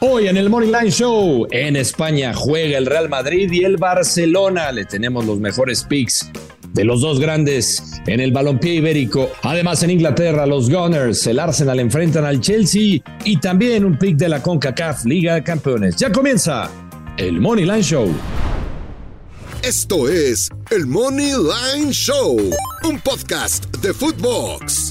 Hoy en el Morning Line Show, en España juega el Real Madrid y el Barcelona. Le tenemos los mejores picks de los dos grandes en el balompié ibérico. Además, en Inglaterra, los Gunners, el Arsenal enfrentan al Chelsea y también un pick de la CONCACAF Liga de Campeones. Ya comienza el Money Line Show. Esto es el Money Line Show, un podcast de Footbox.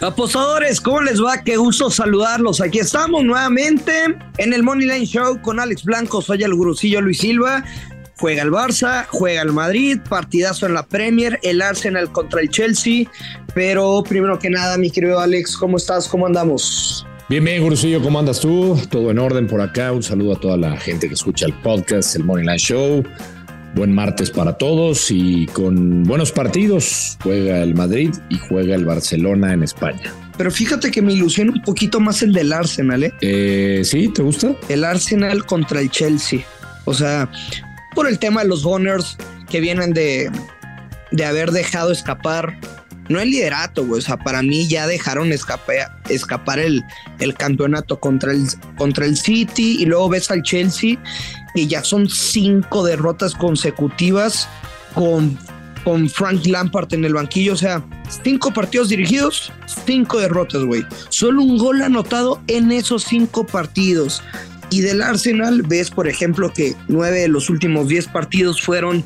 Apostadores, ¿cómo les va? Qué gusto saludarlos. Aquí estamos nuevamente en el Money Line Show con Alex Blanco. Soy el gurucillo Luis Silva. Juega el Barça, juega el Madrid, partidazo en la Premier, el Arsenal contra el Chelsea. Pero primero que nada, mi querido Alex, ¿cómo estás? ¿Cómo andamos? Bien, bien, Gurusillo, ¿cómo andas tú? Todo en orden por acá. Un saludo a toda la gente que escucha el podcast, el Morning Line Show. Buen martes para todos y con buenos partidos. Juega el Madrid y juega el Barcelona en España. Pero fíjate que me ilusiona un poquito más el del Arsenal, ¿eh? eh sí, ¿te gusta? El Arsenal contra el Chelsea. O sea, por el tema de los Gunners que vienen de, de haber dejado escapar no el liderato, güey. O sea, para mí ya dejaron escapar el, el campeonato contra el, contra el City y luego ves al Chelsea y ya son cinco derrotas consecutivas con, con Frank Lampard en el banquillo. O sea, cinco partidos dirigidos, cinco derrotas, güey. Solo un gol anotado en esos cinco partidos. Y del Arsenal ves, por ejemplo, que nueve de los últimos diez partidos fueron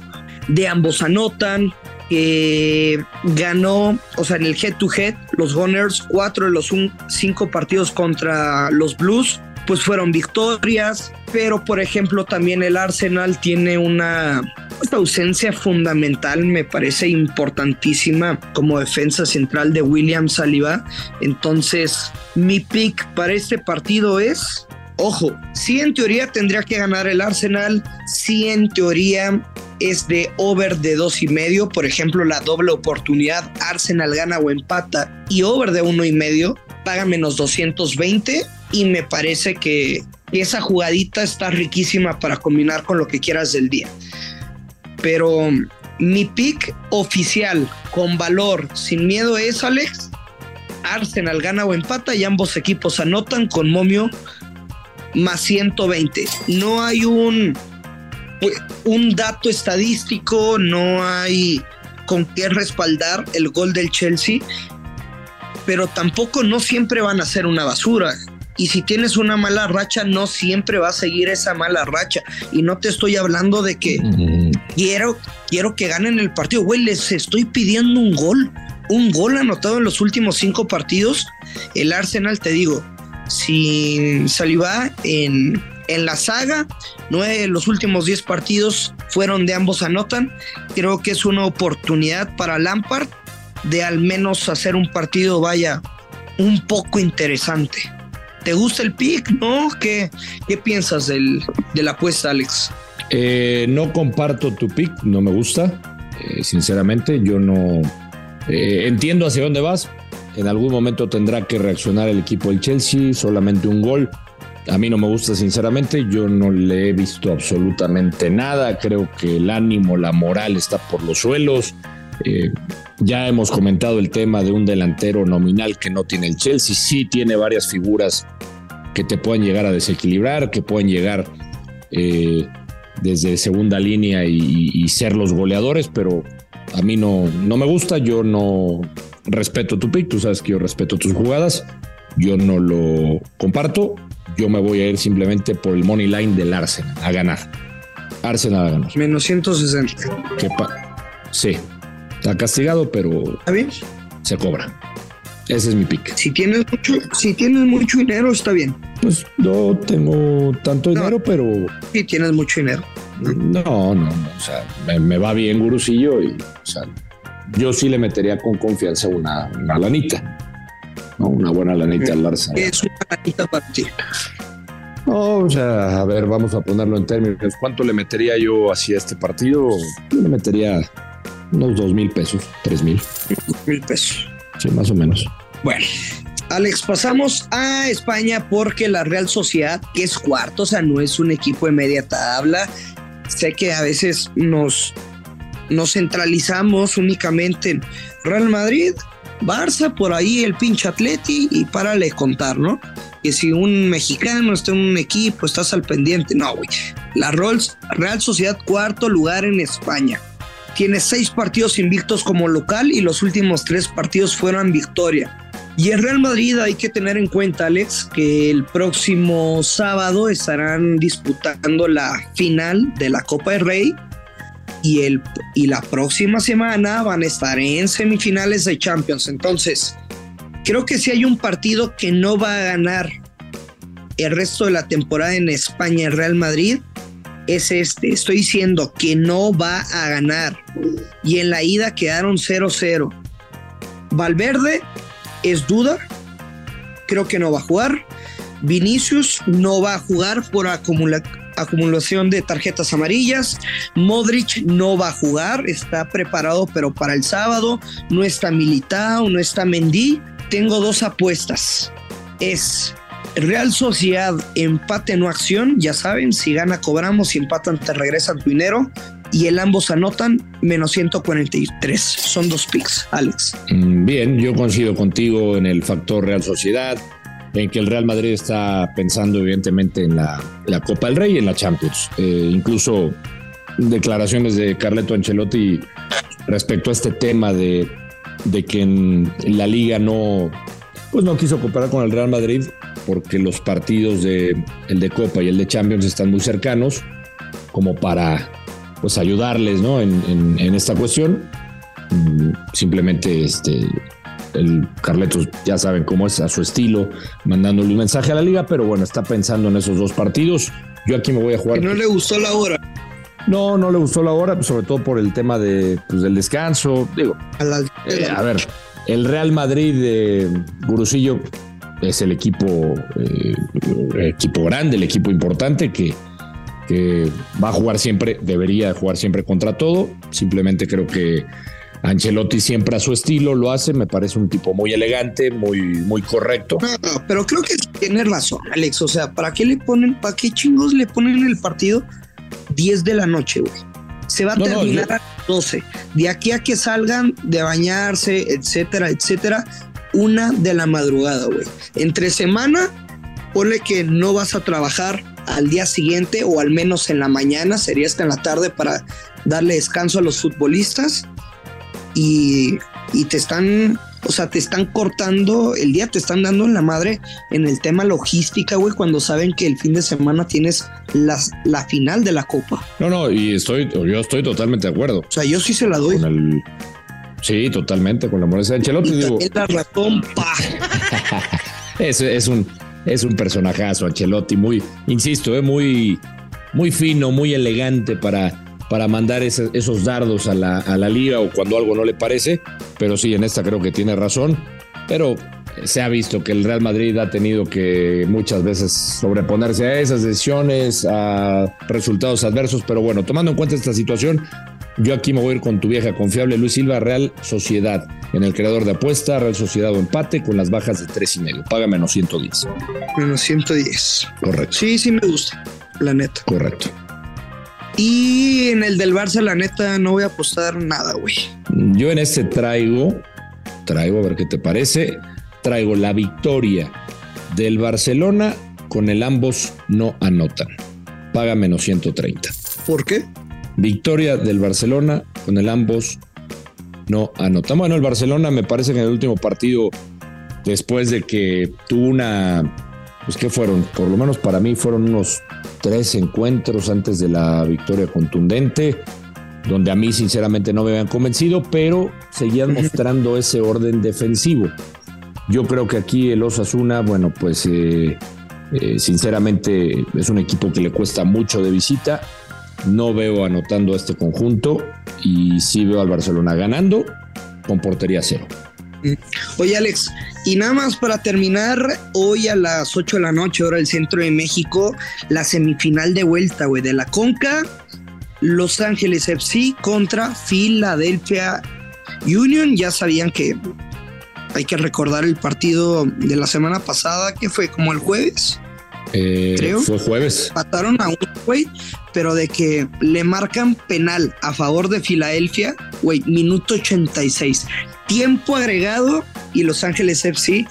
de ambos anotan, que ganó, o sea, en el head to head, los Gunners, cuatro de los cinco partidos contra los Blues, pues fueron victorias, pero por ejemplo también el Arsenal tiene una ausencia fundamental, me parece importantísima como defensa central de William Saliba. Entonces, mi pick para este partido es Ojo, si en teoría tendría que ganar el Arsenal, si en teoría es de over de dos y medio, por ejemplo, la doble oportunidad, Arsenal gana o empata y over de uno y medio, paga menos 220 y me parece que esa jugadita está riquísima para combinar con lo que quieras del día. Pero mi pick oficial con valor, sin miedo es Alex, Arsenal gana o empata y ambos equipos anotan con momio más 120. No hay un un dato estadístico, no hay con qué respaldar el gol del Chelsea, pero tampoco no siempre van a ser una basura. Y si tienes una mala racha, no siempre va a seguir esa mala racha. Y no te estoy hablando de que quiero, quiero que ganen el partido. Güey, les estoy pidiendo un gol. Un gol anotado en los últimos cinco partidos. El Arsenal, te digo, sin Saliba en en la saga. Nueve los últimos diez partidos fueron de ambos anotan. Creo que es una oportunidad para Lampard de al menos hacer un partido, vaya, un poco interesante. ¿Te gusta el pick? ¿No? ¿Qué, qué piensas del, de la apuesta, Alex? Eh, no comparto tu pick, no me gusta. Eh, sinceramente, yo no eh, entiendo hacia dónde vas. En algún momento tendrá que reaccionar el equipo del Chelsea, solamente un gol. A mí no me gusta sinceramente, yo no le he visto absolutamente nada, creo que el ánimo, la moral está por los suelos. Eh, ya hemos comentado el tema de un delantero nominal que no tiene el Chelsea, sí tiene varias figuras que te pueden llegar a desequilibrar, que pueden llegar eh, desde segunda línea y, ser los goleadores, pero a mí no, no me gusta, yo no respeto tu pick, tú sabes que yo respeto tus jugadas, yo no lo comparto yo me voy a ir simplemente por el money line del Arsenal a ganar. Arsenal a ganar. Menos 160. sí, está castigado, pero ¿Está bien? se cobra. Ese es mi pick. Si tienes mucho, si tienes mucho dinero, está bien. Pues no tengo tanto dinero, pero. Si tienes mucho dinero. No, no, O sea, me, va bien, gurusillo, y o sea, yo sí le metería con confianza una, una lanita. Una buena lanita al. Es una lanita para ti. No, o sea, a ver, vamos a ponerlo en términos. ¿Cuánto le metería yo hacia este partido? Yo le metería unos dos mil pesos, tres mil. Mil pesos. Sí, más o menos. Bueno, Alex, pasamos a España porque la Real Sociedad, que es cuarto, o sea, no es un equipo de media tabla. Sé que a veces nos nos centralizamos únicamente en Real Madrid, Barça, por ahí el pinche Atleti y párale contar, ¿no? Que si un mexicano está en un equipo, estás al pendiente. No, güey. La Real Sociedad, cuarto lugar en España. Tiene seis partidos invictos como local y los últimos tres partidos fueron victoria. Y el Real Madrid hay que tener en cuenta, Alex, que el próximo sábado estarán disputando la final de la Copa del Rey y, el, y la próxima semana van a estar en semifinales de Champions. Entonces, creo que si hay un partido que no va a ganar el resto de la temporada en España, el Real Madrid, es este. Estoy diciendo que no va a ganar. Y en la ida quedaron 0-0. Valverde es duda. Creo que no va a jugar. Vinicius no va a jugar por acumulación de tarjetas amarillas. Modric no va a jugar, está preparado, pero para el sábado no está Militao, no está Mendy. Tengo dos apuestas. Es Real Sociedad empate no acción, ya saben, si gana cobramos, si empatan te regresan tu dinero y el ambos anotan menos 143. Son dos picks, Alex. Mm, bien, yo coincido contigo en el factor Real Sociedad, en que el Real Madrid está pensando evidentemente en la, Copa del Rey y en la Champions. Eh, incluso declaraciones de Carleto Ancelotti respecto a este tema de, de que en la liga no, pues no quiso comparar con el Real Madrid porque los partidos de el de Copa y el de Champions están muy cercanos como para pues ayudarles ¿no? en, esta cuestión. Mm, simplemente este, el Carletos ya saben cómo es a su estilo, mandándole un mensaje a la liga, pero bueno, está pensando en esos dos partidos. Yo aquí me voy a jugar. no le gustó la hora. No, no le gustó la hora, sobre todo por el tema de, pues, del descanso. Digo, a, eh, a ver, el Real Madrid de Gurusillo es el equipo, eh, equipo grande, el equipo importante que, que va a jugar siempre, debería jugar siempre contra todo. Simplemente creo que Ancelotti siempre a su estilo lo hace, me parece un tipo muy elegante, muy, muy correcto. No, pero creo que tiene razón, Alex. O sea, ¿para qué le ponen, para qué chingos le ponen el partido 10 de la noche, güey? Se va a terminar a 12. De aquí a que salgan de bañarse, etcétera, etcétera, una de la madrugada, güey. Entre semana, ponle que no vas a trabajar al día siguiente o al menos en la mañana, sería hasta en la tarde para darle descanso a los futbolistas y, y te están, o sea, te están cortando el día, te están dando en la madre en el tema logística, güey, cuando saben que el fin de semana tienes las, la final de la copa. No, no, y estoy, yo estoy totalmente de acuerdo. O sea, yo sí se la doy. Sí, totalmente, con la molestia de Ancelotti. Digo. la razón, pa. es, es, un, es un personajazo, Ancelotti, muy, insisto, eh, muy, muy fino, muy elegante para, para mandar esos dardos a la, a la liga o cuando algo no le parece. Pero sí, en esta creo que tiene razón. Pero se ha visto que el Real Madrid ha tenido que muchas veces sobreponerse a esas decisiones, a resultados adversos, pero bueno, tomando en cuenta esta situación, yo aquí me voy a ir con tu vieja confiable Luis Silva, Real Sociedad. En el creador de apuesta, Real Sociedad o empate con las bajas de tres y medio. Paga menos 110. Menos 110. Correcto. Sí, sí me gusta, la neta. Correcto. Y en el del Barça, la neta, no voy a apostar nada, güey. Yo en este traigo, traigo, a ver qué te parece, traigo la victoria del Barcelona con el ambos no anotan. Paga menos 130. ¿Por qué? Victoria del Barcelona con el ambos no anotan. Bueno, el Barcelona me parece que en el último partido, después de que tuvo una, pues que fueron, por lo menos para mí fueron unos tres encuentros antes de la victoria contundente, donde a mí sinceramente no me habían convencido, pero seguían mostrando ese orden defensivo. Yo creo que aquí el Osasuna, bueno, pues eh, eh, sinceramente es un equipo que le cuesta mucho de visita no veo anotando a este conjunto y sí veo al Barcelona ganando con portería cero. Oye, Alex, y nada más para terminar, hoy a las 8 de la noche, hora del centro de México, la semifinal de vuelta, güey, de la Conca, Los Ángeles FC contra Philadelphia Union. Ya sabían que hay que recordar el partido de la semana pasada, que fue como el jueves. Eh, Creo. Fue jueves. Mataron a un güey, pero de que le marcan penal a favor de Filadelfia, güey, minuto 86. Tiempo agregado y Los Ángeles FC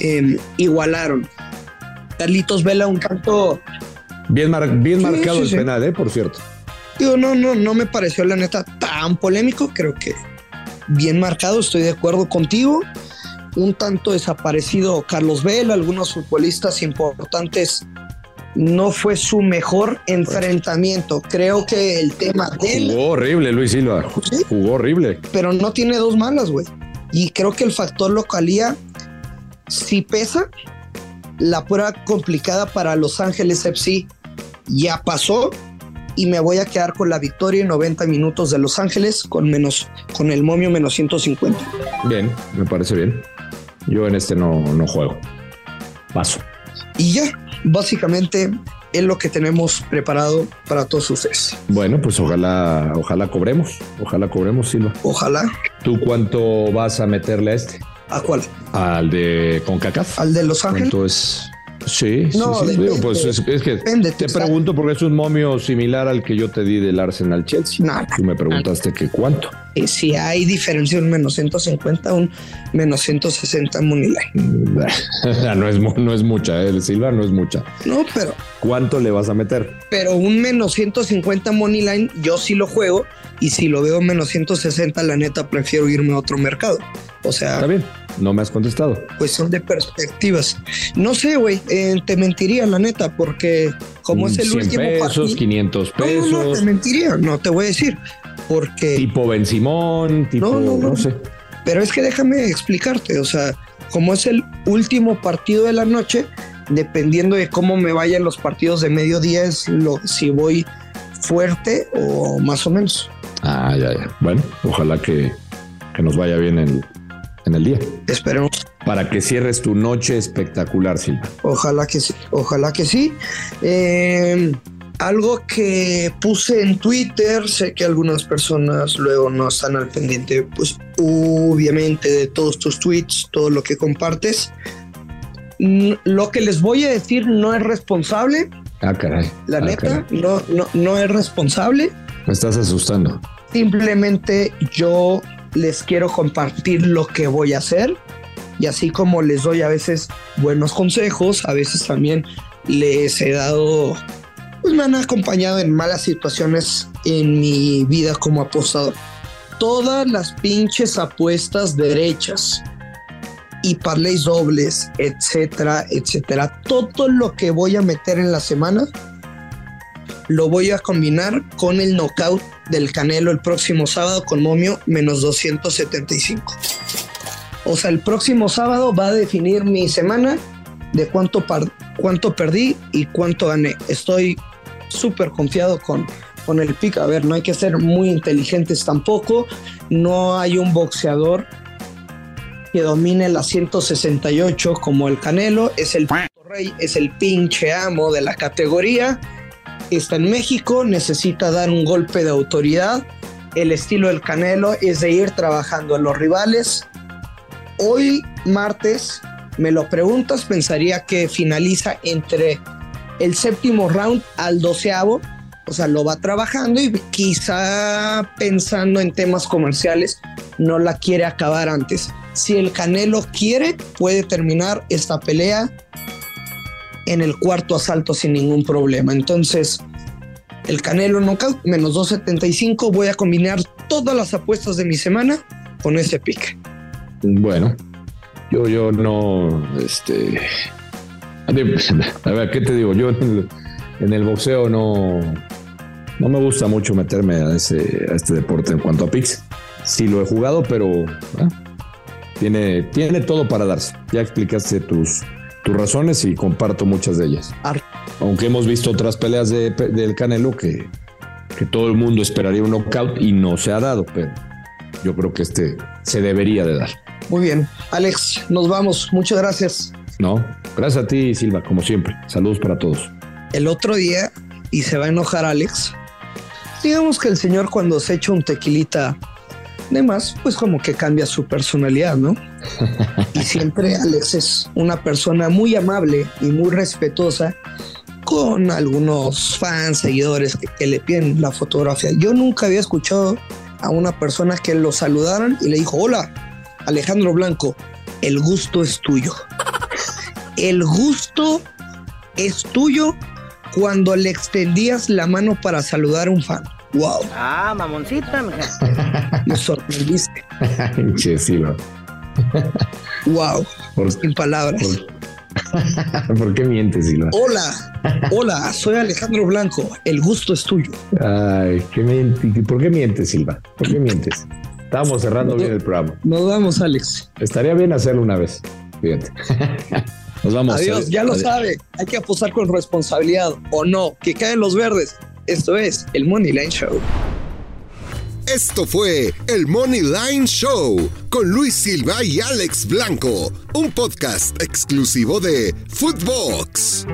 eh, igualaron. Carlitos Vela un tanto Bien, mar- bien Sí, marcado sí, el sí. penal, ¿eh? Por cierto. Digo, no, no, no me pareció la neta tan polémico. Creo que bien marcado, estoy de acuerdo contigo. Un tanto desaparecido Carlos Vela, algunos futbolistas importantes. No fue su mejor enfrentamiento. Creo que el tema de él, Jugó horrible Luis Silva. Sí. Jugó horrible. pero no tiene dos malas, güey. Y creo que el factor localía sí pesa. La prueba complicada para Los Ángeles FC ya pasó y me voy a quedar con la victoria en 90 minutos de Los Ángeles con menos con el momio menos 150. Bien, me parece bien. Yo en este no, no juego. Paso. Y ya, básicamente es lo que tenemos preparado para todos ustedes. Bueno, pues ojalá, ojalá cobremos. Ojalá cobremos, Silva. Ojalá. ¿Tú cuánto vas a meterle a este? ¿A cuál? Al de CONCACAF. ¿Al de Los Ángeles? ¿Cuánto es? Sí, sí, No, sí. depende. Digo, pues es, es que Depende, te pregunto porque es un momio similar al que yo te di del Arsenal Chelsea. No. Tú me preguntaste que cuánto. Eh, si hay diferencia un menos 150, un menos 160 Moneyline. no, es, no es mucha, ¿eh? Silva no es mucha. No, pero ¿Cuánto le vas a meter? pero un menos 150 money line yo sí lo juego y si lo veo menos 160 la neta prefiero irme a otro mercado. O sea, Está bien, no me has contestado. cuestión de perspectivas. No sé, güey, eh, te mentiría la neta porque como es el 100 último pesos, partido- 500 No, no, no, pesos, te mentiría, no te voy a decir porque tipo Ben Simón, tipo, No, no, no, no. sé. Pero es que déjame explicarte, o sea, como es el último partido de la noche, dependiendo de cómo me vayan los partidos de mediodía, es lo, si voy fuerte o más o menos. Ah, ya, ya. Bueno, ojalá que, que nos vaya bien en, en el día. Esperemos, Para que cierres tu noche espectacular, Silva. ojalá que sí, ojalá que sí. Eh, algo que puse en Twitter, sé que algunas personas luego no están al pendiente, pues obviamente de todos tus tweets, todo lo que compartes. Mm, Lo que les voy a decir no es responsable, Ah, caray. La Ah, neta, caray. no, no, no es responsable. Me estás asustando. Simplemente yo les quiero compartir lo que voy a hacer. Y así como les doy a veces buenos consejos, a veces también les he dado, pues me han acompañado en malas situaciones en mi vida como apostador. Todas las pinches apuestas derechas y parlays dobles, etcétera, etcétera. Todo lo que voy a meter en la semana lo voy a combinar con el knockout del Canelo el próximo sábado con momio menos 275. O sea, el próximo sábado va a definir mi semana de cuánto, cuánto perdí y cuánto gané. Estoy súper confiado con, con el pick. A ver, no hay que ser muy inteligentes tampoco. No hay un boxeador que domine la 168 como el Canelo. Es el rey, es el pinche amo de la categoría está en México, necesita dar un golpe de autoridad. El estilo del Canelo es de ir trabajando a los rivales. Hoy, martes, me lo preguntas, pensaría que finaliza entre el séptimo round al doceavo. O sea, lo va trabajando y quizá pensando en temas comerciales, no la quiere acabar antes. Si el Canelo quiere, puede terminar esta pelea en el cuarto asalto sin ningún problema. Entonces, el Canelo knockout menos 275. Voy a combinar todas las apuestas de mi semana con ese pick. Bueno, yo, yo no, este, a ver, ¿qué te digo? Yo en el, boxeo no, no me gusta mucho meterme a, ese, a este deporte en cuanto a picks. Sí lo he jugado, pero ah, tiene, tiene todo para darse. Ya explicaste tus, tus razones y comparto muchas de ellas. Aunque hemos visto otras peleas de, del Canelo que, que todo el mundo esperaría un knockout y no se ha dado, pero yo creo que este se debería de dar. Muy bien. Alex, nos vamos. Muchas gracias. No, gracias a ti, Silva, como siempre. Saludos para todos. El otro día, y se va a enojar Alex, digamos que el señor cuando se echa un tequilita Además, pues como que cambia su personalidad, ¿no? y siempre Alex es una persona muy amable y muy respetuosa con algunos fans, seguidores que, le piden la fotografía. Yo nunca había escuchado a una persona que lo saludaran y le dijo, hola, Alejandro Blanco, el gusto es tuyo. El gusto es tuyo cuando le extendías la mano para saludar a un fan. Wow. Ah, mamoncita, mija. Me sorprendiste. che, sí, wow. Sin palabras. Por, qué mientes, Silva? Hola, hola, soy Alejandro Blanco. El gusto es tuyo. Ay, ¿qué ¿por qué mientes, Silva? ¿Por qué mientes? Estábamos cerrando bien el programa. Nos vamos, Alex. Estaría bien hacerlo una vez. Fíjate. Nos vamos. Adiós, ya lo sabe. Hay que apostar con responsabilidad o no. Que caen los verdes. Esto es el Money Line Show. Esto fue el Money Line Show con Luis Silva y Alex Blanco, un podcast exclusivo de Footbox.